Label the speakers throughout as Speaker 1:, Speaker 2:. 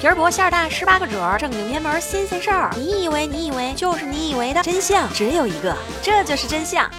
Speaker 1: 皮儿薄馅儿大，十八个褶儿，正经偏门新鲜事儿。你以为你以为就是你以为的真相只有一个，这就是真相。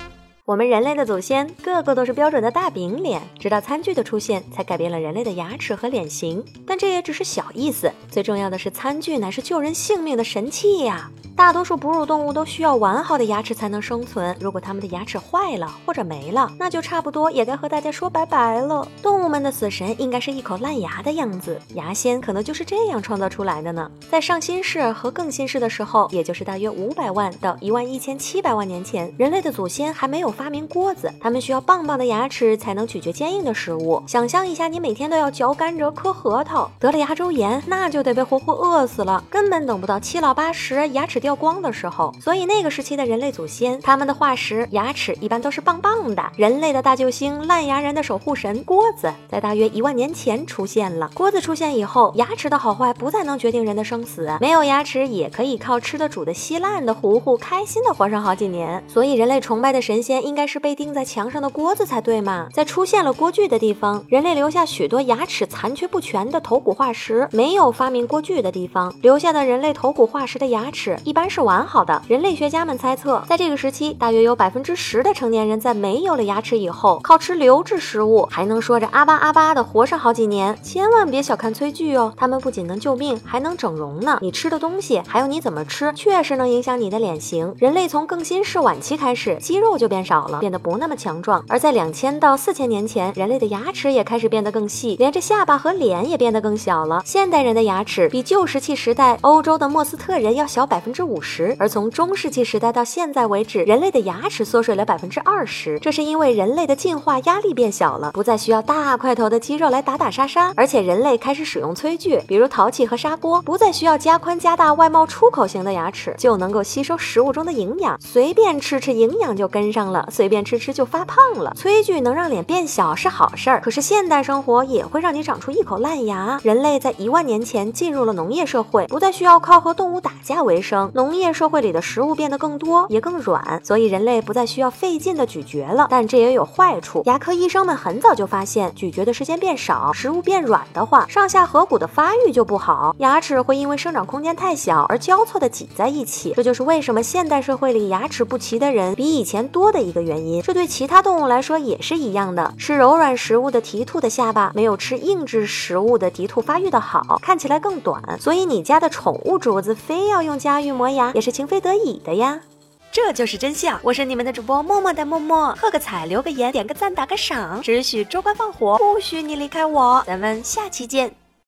Speaker 2: 我们人类的祖先个个都是标准的大饼脸，直到餐具的出现，才改变了人类的牙齿和脸型。但这也只是小意思，最重要的是餐具乃是救人性命的神器呀。大多数哺乳动物都需要完好的牙齿才能生存。如果它们的牙齿坏了或者没了，那就差不多也该和大家说拜拜了。动物们的死神应该是一口烂牙的样子，牙仙可能就是这样创造出来的呢。在上新世和更新世的时候，也就是大约五百万到一万一千七百万年前，人类的祖先还没有发明锅子，他们需要棒棒的牙齿才能咀嚼坚硬的食物。想象一下，你每天都要嚼甘蔗、嗑核桃，得了牙周炎，那就得被活活饿死了，根本等不到七老八十牙齿掉光的时候，所以那个时期的人类祖先，他们的化石牙齿一般都是棒棒的。人类的大救星，烂牙人的守护神锅子，在大约一万年前出现了。锅子出现以后，牙齿的好坏不再能决定人的生死，没有牙齿也可以靠吃的、煮的、稀烂的糊糊，开心的活上好几年。所以人类崇拜的神仙应该是被钉在墙上的锅子才对嘛？在出现了锅具的地方，人类留下许多牙齿残缺不全的头骨化石；没有发明锅具的地方，留下的人类头骨化石的牙齿一般是完。好的人类学家们猜测，在这个时期，大约有百分之十的成年人在没有了牙齿以后，靠吃流质食物还能说着阿巴阿巴的活上好几年。千万别小看炊具哦，它们不仅能救命，还能整容呢。你吃的东西，还有你怎么吃，确实能影响你的脸型。人类从更新世晚期开始，肌肉就变少了，变得不那么强壮。而在两千到四千年前，人类的牙齿也开始变得更细，连着下巴和脸也变得更小了。现代人的牙齿比旧石器时代欧洲的莫斯特人要小百分之五十。而从中世纪时代到现在为止，人类的牙齿缩水了百分之二十，这是因为人类的进化压力变小了，不再需要大块头的肌肉来打打杀杀，而且人类开始使用炊具，比如陶器和砂锅，不再需要加宽加大外貌出口型的牙齿，就能够吸收食物中的营养，随便吃吃营养就跟上了，随便吃吃就发胖了。炊具能让脸变小是好事儿，可是现代生活也会让你长出一口烂牙。人类在一万年前进入了农业社会，不再需要靠和动物打架为生，农业。社会里的食物变得更多，也更软，所以人类不再需要费劲的咀嚼了。但这也有坏处。牙科医生们很早就发现，咀嚼的时间变少，食物变软的话，上下颌骨的发育就不好，牙齿会因为生长空间太小而交错的挤在一起。这就是为什么现代社会里牙齿不齐的人比以前多的一个原因。这对其他动物来说也是一样的。吃柔软食物的蹄兔的下巴没有吃硬质食物的蹄兔发育的好，看起来更短。所以你家的宠物主子非要用家玉磨牙，也是。情非得已的呀，
Speaker 1: 这就是真相。我是你们的主播默默的默默，喝个彩，留个言，点个赞，打个赏，只许州官放火，不许你离开我。咱们下期见。